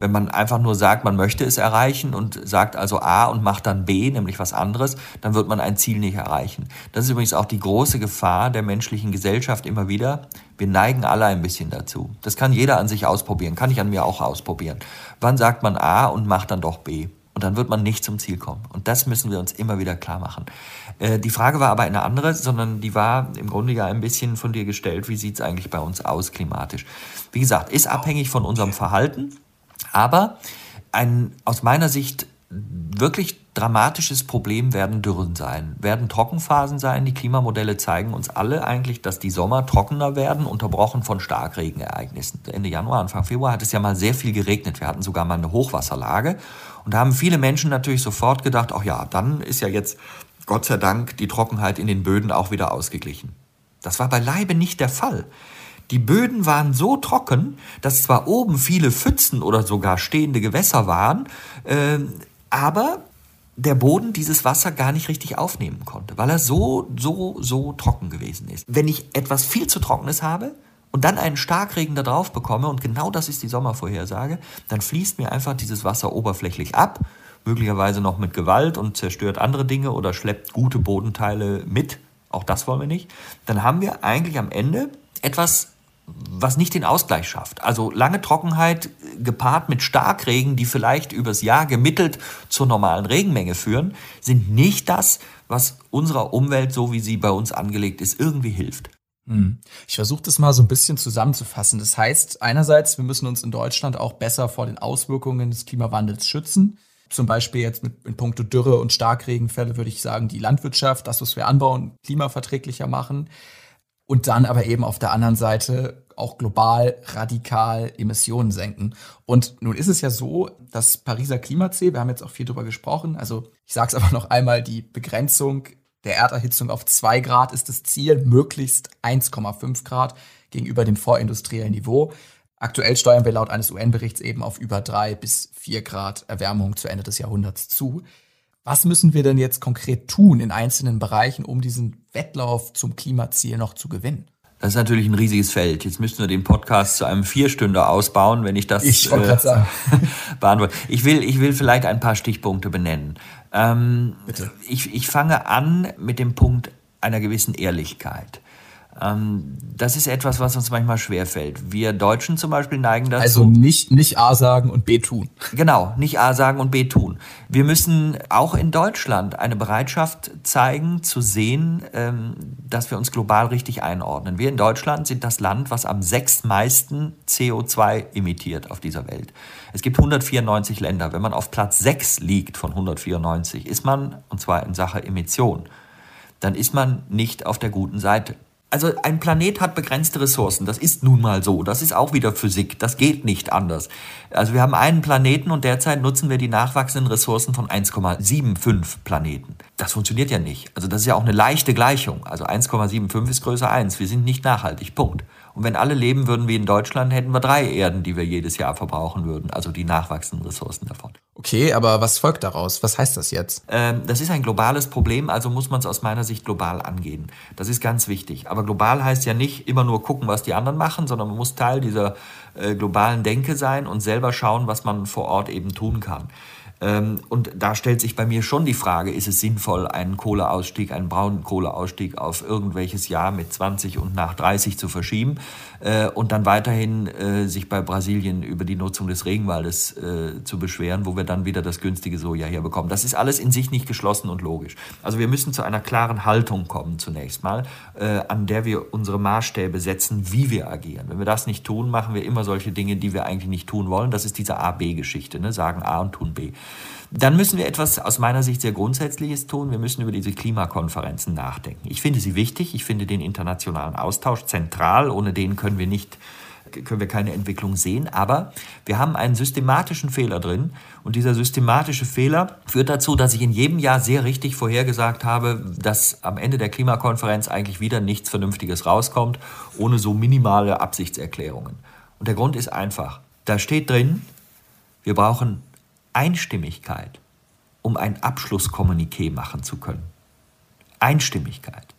Wenn man einfach nur sagt, man möchte es erreichen und sagt also A und macht dann B, nämlich was anderes, dann wird man ein Ziel nicht erreichen. Das ist übrigens auch die große Gefahr der menschlichen Gesellschaft immer wieder. Wir neigen alle ein bisschen dazu. Das kann jeder an sich ausprobieren, kann ich an mir auch ausprobieren. Wann sagt man A und macht dann doch B? Und dann wird man nicht zum Ziel kommen. Und das müssen wir uns immer wieder klar machen. Äh, die Frage war aber eine andere, sondern die war im Grunde ja ein bisschen von dir gestellt, wie sieht es eigentlich bei uns aus klimatisch. Wie gesagt, ist abhängig von unserem Verhalten, aber ein aus meiner Sicht wirklich dramatisches Problem werden Dürren sein, werden Trockenphasen sein. Die Klimamodelle zeigen uns alle eigentlich, dass die Sommer trockener werden, unterbrochen von Starkregenereignissen. Ende Januar, Anfang Februar hat es ja mal sehr viel geregnet. Wir hatten sogar mal eine Hochwasserlage. Und da haben viele Menschen natürlich sofort gedacht, ach ja, dann ist ja jetzt Gott sei Dank die Trockenheit in den Böden auch wieder ausgeglichen. Das war beileibe nicht der Fall. Die Böden waren so trocken, dass zwar oben viele Pfützen oder sogar stehende Gewässer waren, äh, aber der Boden dieses Wasser gar nicht richtig aufnehmen konnte, weil er so, so, so trocken gewesen ist. Wenn ich etwas viel zu Trockenes habe und dann einen Starkregen da drauf bekomme, und genau das ist die Sommervorhersage, dann fließt mir einfach dieses Wasser oberflächlich ab, möglicherweise noch mit Gewalt und zerstört andere Dinge oder schleppt gute Bodenteile mit. Auch das wollen wir nicht. Dann haben wir eigentlich am Ende etwas was nicht den Ausgleich schafft. Also lange Trockenheit gepaart mit Starkregen, die vielleicht übers Jahr gemittelt zur normalen Regenmenge führen, sind nicht das, was unserer Umwelt, so wie sie bei uns angelegt ist, irgendwie hilft. Hm. Ich versuche das mal so ein bisschen zusammenzufassen. Das heißt, einerseits, wir müssen uns in Deutschland auch besser vor den Auswirkungen des Klimawandels schützen. Zum Beispiel jetzt mit in puncto Dürre und Starkregenfälle würde ich sagen, die Landwirtschaft, das, was wir anbauen, klimaverträglicher machen und dann aber eben auf der anderen Seite auch global radikal Emissionen senken. Und nun ist es ja so, das Pariser Klimaziel, wir haben jetzt auch viel drüber gesprochen, also ich sage es aber noch einmal, die Begrenzung der Erderhitzung auf zwei Grad ist das Ziel, möglichst 1,5 Grad gegenüber dem vorindustriellen Niveau. Aktuell steuern wir laut eines UN-Berichts eben auf über drei bis vier Grad Erwärmung zu Ende des Jahrhunderts zu. Was müssen wir denn jetzt konkret tun in einzelnen Bereichen, um diesen Wettlauf zum Klimaziel noch zu gewinnen? Das ist natürlich ein riesiges Feld. Jetzt müssten wir den Podcast zu einem Vierstünder ausbauen, wenn ich das ich äh, sagen. beantworte. Ich will, ich will vielleicht ein paar Stichpunkte benennen. Ähm. Ich, ich fange an mit dem Punkt einer gewissen Ehrlichkeit. Ähm, das ist etwas, was uns manchmal schwerfällt. Wir Deutschen zum Beispiel neigen dazu. Also nicht, nicht A sagen und B tun. Genau, nicht A sagen und B tun. Wir müssen auch in Deutschland eine Bereitschaft zeigen, zu sehen, ähm, dass wir uns global richtig einordnen. Wir in Deutschland sind das Land, was am sechstmeisten CO2 emittiert auf dieser Welt. Es gibt 194 Länder. Wenn man auf Platz 6 liegt von 194, ist man, und zwar in Sache Emission, dann ist man nicht auf der guten Seite. Also ein Planet hat begrenzte Ressourcen. Das ist nun mal so. Das ist auch wieder Physik. Das geht nicht anders. Also wir haben einen Planeten und derzeit nutzen wir die nachwachsenden Ressourcen von 1,75 Planeten. Das funktioniert ja nicht. Also das ist ja auch eine leichte Gleichung. Also 1,75 ist größer 1. Wir sind nicht nachhaltig. Punkt. Und wenn alle leben würden wie in Deutschland, hätten wir drei Erden, die wir jedes Jahr verbrauchen würden. Also die nachwachsenden Ressourcen davon. Okay, aber was folgt daraus? Was heißt das jetzt? Ähm, das ist ein globales Problem, also muss man es aus meiner Sicht global angehen. Das ist ganz wichtig. Aber global heißt ja nicht immer nur gucken, was die anderen machen, sondern man muss Teil dieser äh, globalen Denke sein und selber schauen, was man vor Ort eben tun kann. Ähm, und da stellt sich bei mir schon die Frage, ist es sinnvoll, einen Kohleausstieg, einen Braunkohleausstieg auf irgendwelches Jahr mit 20 und nach 30 zu verschieben äh, und dann weiterhin äh, sich bei Brasilien über die Nutzung des Regenwaldes äh, zu beschweren, wo wir dann wieder das günstige Soja herbekommen. Das ist alles in sich nicht geschlossen und logisch. Also wir müssen zu einer klaren Haltung kommen zunächst mal, an der wir unsere Maßstäbe setzen, wie wir agieren. Wenn wir das nicht tun, machen wir immer solche Dinge, die wir eigentlich nicht tun wollen. Das ist diese A-B-Geschichte, ne? sagen A und tun B. Dann müssen wir etwas aus meiner Sicht sehr Grundsätzliches tun. Wir müssen über diese Klimakonferenzen nachdenken. Ich finde sie wichtig. Ich finde den internationalen Austausch zentral. Ohne den können wir nicht können wir keine Entwicklung sehen, aber wir haben einen systematischen Fehler drin und dieser systematische Fehler führt dazu, dass ich in jedem Jahr sehr richtig vorhergesagt habe, dass am Ende der Klimakonferenz eigentlich wieder nichts Vernünftiges rauskommt, ohne so minimale Absichtserklärungen. Und der Grund ist einfach. Da steht drin, wir brauchen Einstimmigkeit, um ein Abschlusskommuniqué machen zu können. Einstimmigkeit.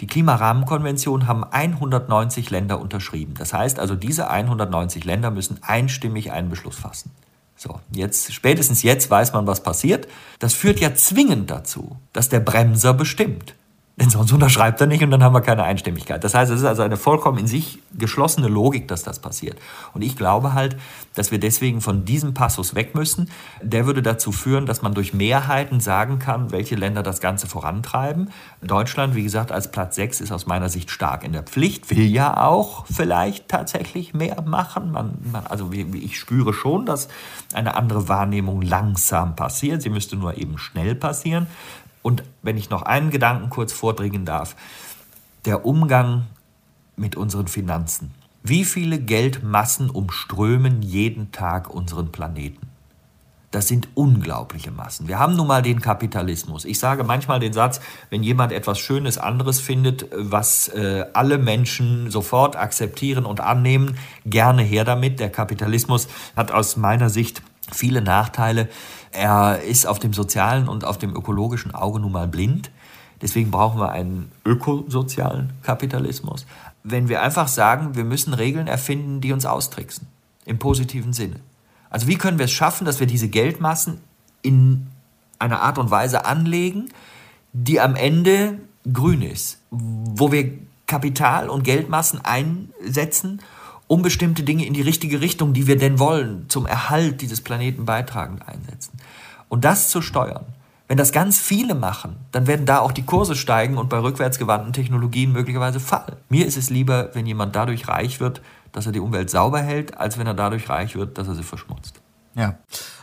Die Klimarahmenkonvention haben 190 Länder unterschrieben. Das heißt also, diese 190 Länder müssen einstimmig einen Beschluss fassen. So, jetzt, spätestens jetzt weiß man, was passiert. Das führt ja zwingend dazu, dass der Bremser bestimmt. Denn sonst unterschreibt er nicht und dann haben wir keine Einstimmigkeit. Das heißt, es ist also eine vollkommen in sich geschlossene Logik, dass das passiert. Und ich glaube halt, dass wir deswegen von diesem Passus weg müssen. Der würde dazu führen, dass man durch Mehrheiten sagen kann, welche Länder das Ganze vorantreiben. Deutschland, wie gesagt, als Platz 6 ist aus meiner Sicht stark in der Pflicht, will ja auch vielleicht tatsächlich mehr machen. Man, man, also ich spüre schon, dass eine andere Wahrnehmung langsam passiert. Sie müsste nur eben schnell passieren. Und wenn ich noch einen Gedanken kurz vordringen darf, der Umgang mit unseren Finanzen. Wie viele Geldmassen umströmen jeden Tag unseren Planeten? Das sind unglaubliche Massen. Wir haben nun mal den Kapitalismus. Ich sage manchmal den Satz, wenn jemand etwas Schönes anderes findet, was äh, alle Menschen sofort akzeptieren und annehmen, gerne her damit. Der Kapitalismus hat aus meiner Sicht viele Nachteile. Er ist auf dem sozialen und auf dem ökologischen Auge nun mal blind. Deswegen brauchen wir einen ökosozialen Kapitalismus. Wenn wir einfach sagen, wir müssen Regeln erfinden, die uns austricksen, im positiven Sinne. Also wie können wir es schaffen, dass wir diese Geldmassen in einer Art und Weise anlegen, die am Ende grün ist, wo wir Kapital und Geldmassen einsetzen um bestimmte Dinge in die richtige Richtung, die wir denn wollen, zum Erhalt dieses Planeten beitragend einsetzen. Und das zu steuern. Wenn das ganz viele machen, dann werden da auch die Kurse steigen und bei rückwärtsgewandten Technologien möglicherweise fallen. Mir ist es lieber, wenn jemand dadurch reich wird, dass er die Umwelt sauber hält, als wenn er dadurch reich wird, dass er sie verschmutzt. Ja,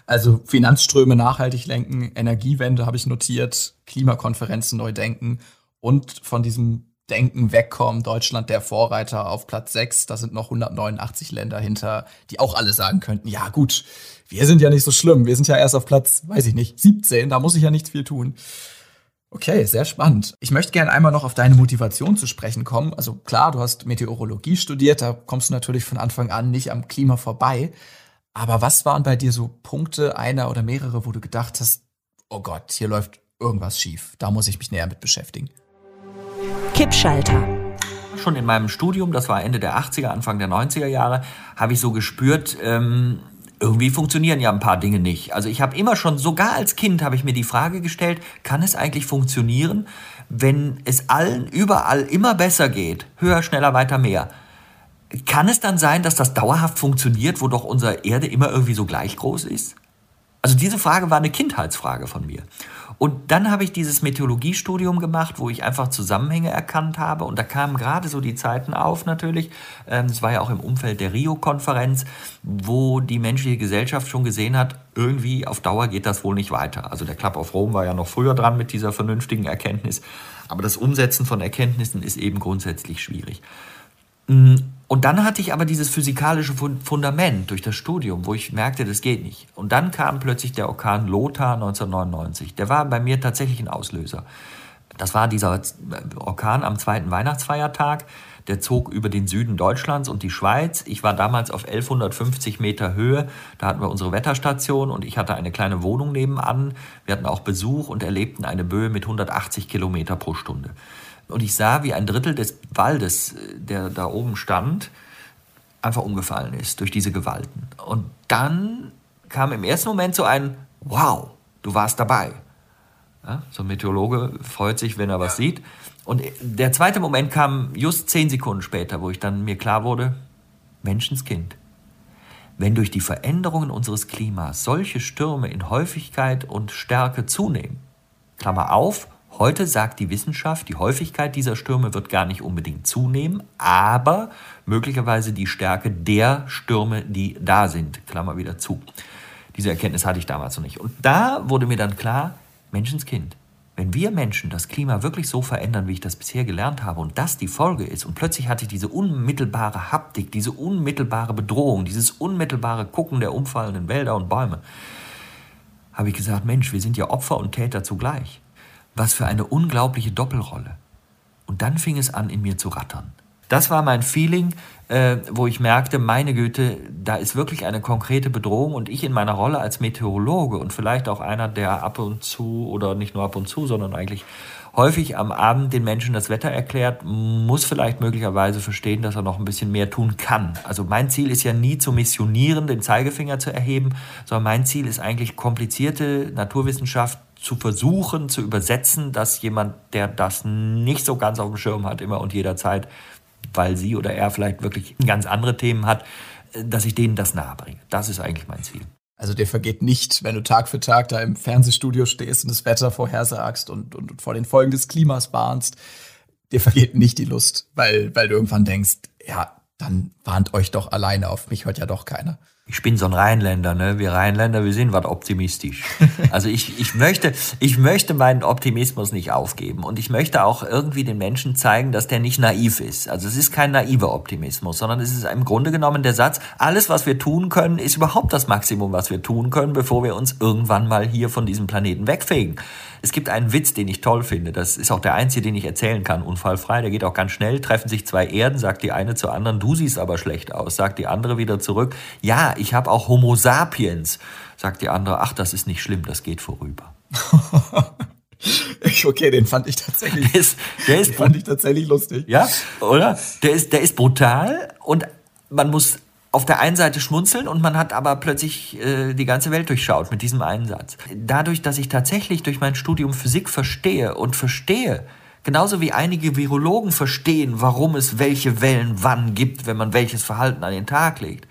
also Finanzströme nachhaltig lenken, Energiewende habe ich notiert, Klimakonferenzen neu denken und von diesem Denken wegkommen. Deutschland der Vorreiter auf Platz 6. Da sind noch 189 Länder hinter, die auch alle sagen könnten, ja gut, wir sind ja nicht so schlimm. Wir sind ja erst auf Platz, weiß ich nicht, 17. Da muss ich ja nichts viel tun. Okay, sehr spannend. Ich möchte gerne einmal noch auf deine Motivation zu sprechen kommen. Also klar, du hast Meteorologie studiert, da kommst du natürlich von Anfang an nicht am Klima vorbei. Aber was waren bei dir so Punkte, einer oder mehrere, wo du gedacht hast, oh Gott, hier läuft irgendwas schief, da muss ich mich näher mit beschäftigen? Kippschalter. Schon in meinem Studium, das war Ende der 80er, Anfang der 90er Jahre, habe ich so gespürt, ähm, irgendwie funktionieren ja ein paar Dinge nicht. Also ich habe immer schon, sogar als Kind, habe ich mir die Frage gestellt, kann es eigentlich funktionieren, wenn es allen überall immer besser geht, höher, schneller, weiter, mehr? Kann es dann sein, dass das dauerhaft funktioniert, wo doch unsere Erde immer irgendwie so gleich groß ist? Also diese Frage war eine Kindheitsfrage von mir. Und dann habe ich dieses Meteorologiestudium gemacht, wo ich einfach Zusammenhänge erkannt habe. Und da kamen gerade so die Zeiten auf natürlich. Ähm, es war ja auch im Umfeld der Rio-Konferenz, wo die menschliche Gesellschaft schon gesehen hat, irgendwie auf Dauer geht das wohl nicht weiter. Also der Club of Rome war ja noch früher dran mit dieser vernünftigen Erkenntnis. Aber das Umsetzen von Erkenntnissen ist eben grundsätzlich schwierig. Und dann hatte ich aber dieses physikalische Fundament durch das Studium, wo ich merkte, das geht nicht. Und dann kam plötzlich der Orkan Lothar 1999. Der war bei mir tatsächlich ein Auslöser. Das war dieser Orkan am zweiten Weihnachtsfeiertag. Der zog über den Süden Deutschlands und die Schweiz. Ich war damals auf 1150 Meter Höhe. Da hatten wir unsere Wetterstation und ich hatte eine kleine Wohnung nebenan. Wir hatten auch Besuch und erlebten eine Böe mit 180 Kilometer pro Stunde. Und ich sah, wie ein Drittel des Waldes, der da oben stand, einfach umgefallen ist durch diese Gewalten. Und dann kam im ersten Moment so ein Wow, du warst dabei. Ja, so ein Meteorologe freut sich, wenn er was sieht. Und der zweite Moment kam just zehn Sekunden später, wo ich dann mir klar wurde, Menschenskind. Wenn durch die Veränderungen unseres Klimas solche Stürme in Häufigkeit und Stärke zunehmen, Klammer auf, Heute sagt die Wissenschaft, die Häufigkeit dieser Stürme wird gar nicht unbedingt zunehmen, aber möglicherweise die Stärke der Stürme, die da sind. Klammer wieder zu. Diese Erkenntnis hatte ich damals noch nicht. Und da wurde mir dann klar, Menschenskind, wenn wir Menschen das Klima wirklich so verändern, wie ich das bisher gelernt habe, und das die Folge ist, und plötzlich hatte ich diese unmittelbare Haptik, diese unmittelbare Bedrohung, dieses unmittelbare Gucken der umfallenden Wälder und Bäume, habe ich gesagt, Mensch, wir sind ja Opfer und Täter zugleich. Was für eine unglaubliche Doppelrolle. Und dann fing es an, in mir zu rattern. Das war mein Feeling, äh, wo ich merkte, meine Güte, da ist wirklich eine konkrete Bedrohung und ich in meiner Rolle als Meteorologe und vielleicht auch einer, der ab und zu oder nicht nur ab und zu, sondern eigentlich häufig am Abend den Menschen das Wetter erklärt, muss vielleicht möglicherweise verstehen, dass er noch ein bisschen mehr tun kann. Also mein Ziel ist ja nie zu missionieren, den Zeigefinger zu erheben, sondern mein Ziel ist eigentlich komplizierte Naturwissenschaft zu versuchen zu übersetzen, dass jemand, der das nicht so ganz auf dem Schirm hat, immer und jederzeit, weil sie oder er vielleicht wirklich ganz andere Themen hat, dass ich denen das nahebringe. Das ist eigentlich mein Ziel. Also dir vergeht nicht, wenn du Tag für Tag da im Fernsehstudio stehst und das Wetter vorhersagst und, und, und vor den Folgen des Klimas warnst, dir vergeht nicht die Lust, weil, weil du irgendwann denkst, ja, dann warnt euch doch alleine auf, mich hört ja doch keiner ich bin so ein Rheinländer, ne? Wir Rheinländer, wir sind was optimistisch. Also ich, ich möchte, ich möchte meinen Optimismus nicht aufgeben und ich möchte auch irgendwie den Menschen zeigen, dass der nicht naiv ist. Also es ist kein naiver Optimismus, sondern es ist im Grunde genommen der Satz, alles was wir tun können, ist überhaupt das Maximum, was wir tun können, bevor wir uns irgendwann mal hier von diesem Planeten wegfegen. Es gibt einen Witz, den ich toll finde. Das ist auch der einzige, den ich erzählen kann, unfallfrei. Der geht auch ganz schnell. Treffen sich zwei Erden, sagt die eine zur anderen, du siehst aber schlecht aus. Sagt die andere wieder zurück, ja, ich habe auch Homo sapiens. Sagt die andere, ach, das ist nicht schlimm, das geht vorüber. okay, den fand ich tatsächlich. Der ist, der ist fand ich tatsächlich lustig. Ja, oder? Der ist, der ist brutal und man muss auf der einen Seite schmunzeln und man hat aber plötzlich äh, die ganze Welt durchschaut mit diesem Einsatz. Dadurch, dass ich tatsächlich durch mein Studium Physik verstehe und verstehe, genauso wie einige Virologen verstehen, warum es welche Wellen wann gibt, wenn man welches Verhalten an den Tag legt,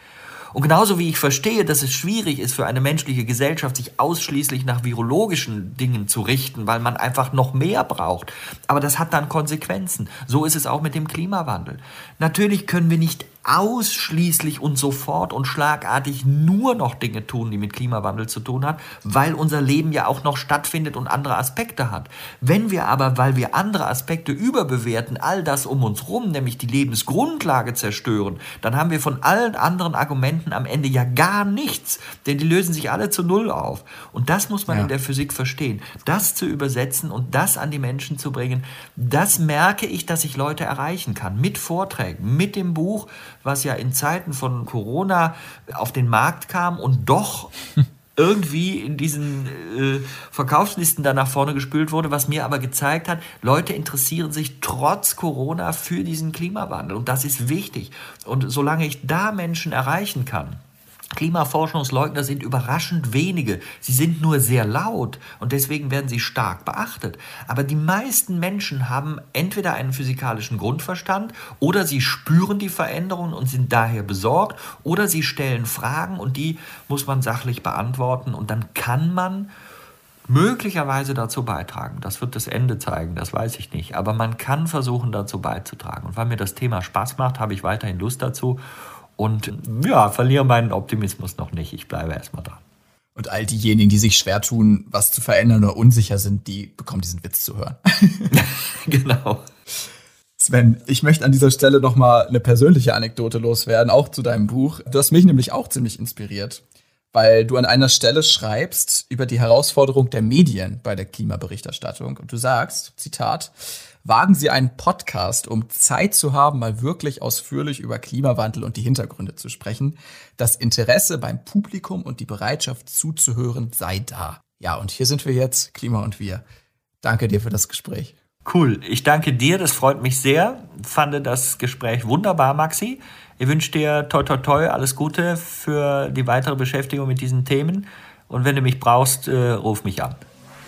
und genauso wie ich verstehe, dass es schwierig ist für eine menschliche Gesellschaft, sich ausschließlich nach virologischen Dingen zu richten, weil man einfach noch mehr braucht. Aber das hat dann Konsequenzen. So ist es auch mit dem Klimawandel. Natürlich können wir nicht ausschließlich und sofort und schlagartig nur noch Dinge tun, die mit Klimawandel zu tun hat, weil unser Leben ja auch noch stattfindet und andere Aspekte hat. Wenn wir aber, weil wir andere Aspekte überbewerten, all das um uns rum, nämlich die Lebensgrundlage zerstören, dann haben wir von allen anderen Argumenten am Ende ja gar nichts, denn die lösen sich alle zu Null auf. Und das muss man ja. in der Physik verstehen. Das zu übersetzen und das an die Menschen zu bringen, das merke ich, dass ich Leute erreichen kann. Mit Vorträgen, mit dem Buch, was ja in Zeiten von Corona auf den Markt kam und doch irgendwie in diesen äh, Verkaufslisten da nach vorne gespült wurde, was mir aber gezeigt hat, Leute interessieren sich trotz Corona für diesen Klimawandel und das ist wichtig. Und solange ich da Menschen erreichen kann, Klimaforschungsleugner sind überraschend wenige. Sie sind nur sehr laut und deswegen werden sie stark beachtet. Aber die meisten Menschen haben entweder einen physikalischen Grundverstand oder sie spüren die Veränderungen und sind daher besorgt oder sie stellen Fragen und die muss man sachlich beantworten und dann kann man möglicherweise dazu beitragen. Das wird das Ende zeigen, das weiß ich nicht. Aber man kann versuchen, dazu beizutragen. Und weil mir das Thema Spaß macht, habe ich weiterhin Lust dazu und ja, verliere meinen Optimismus noch nicht. Ich bleibe erstmal dran. Und all diejenigen, die sich schwer tun, was zu verändern oder unsicher sind, die bekommen diesen Witz zu hören. genau. Sven, ich möchte an dieser Stelle noch mal eine persönliche Anekdote loswerden, auch zu deinem Buch. Du hast mich nämlich auch ziemlich inspiriert, weil du an einer Stelle schreibst über die Herausforderung der Medien bei der Klimaberichterstattung und du sagst, Zitat, wagen Sie einen Podcast, um Zeit zu haben, mal wirklich ausführlich über Klimawandel und die Hintergründe zu sprechen. Das Interesse beim Publikum und die Bereitschaft zuzuhören sei da. Ja, und hier sind wir jetzt, Klima und wir. Danke dir für das Gespräch. Cool, ich danke dir, das freut mich sehr. Fand das Gespräch wunderbar, Maxi. Ich wünsche dir toi toi toi alles Gute für die weitere Beschäftigung mit diesen Themen. Und wenn du mich brauchst, äh, ruf mich an.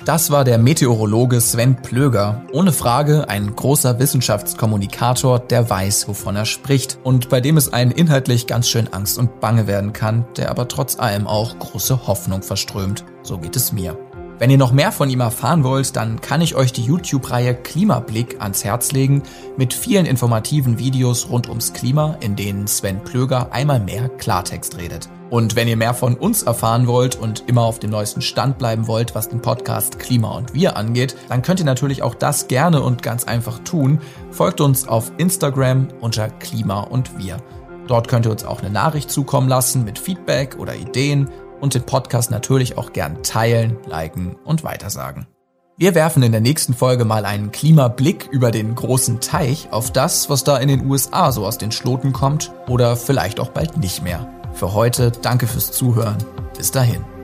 Das war der Meteorologe Sven Plöger. Ohne Frage ein großer Wissenschaftskommunikator, der weiß, wovon er spricht und bei dem es einen inhaltlich ganz schön Angst und Bange werden kann, der aber trotz allem auch große Hoffnung verströmt. So geht es mir. Wenn ihr noch mehr von ihm erfahren wollt, dann kann ich euch die YouTube-Reihe Klimablick ans Herz legen mit vielen informativen Videos rund ums Klima, in denen Sven Plöger einmal mehr Klartext redet. Und wenn ihr mehr von uns erfahren wollt und immer auf dem neuesten Stand bleiben wollt, was den Podcast Klima und Wir angeht, dann könnt ihr natürlich auch das gerne und ganz einfach tun. Folgt uns auf Instagram unter Klima und Wir. Dort könnt ihr uns auch eine Nachricht zukommen lassen mit Feedback oder Ideen und den Podcast natürlich auch gern teilen, liken und weitersagen. Wir werfen in der nächsten Folge mal einen Klimablick über den großen Teich auf das, was da in den USA so aus den Schloten kommt oder vielleicht auch bald nicht mehr. Für heute danke fürs Zuhören. Bis dahin.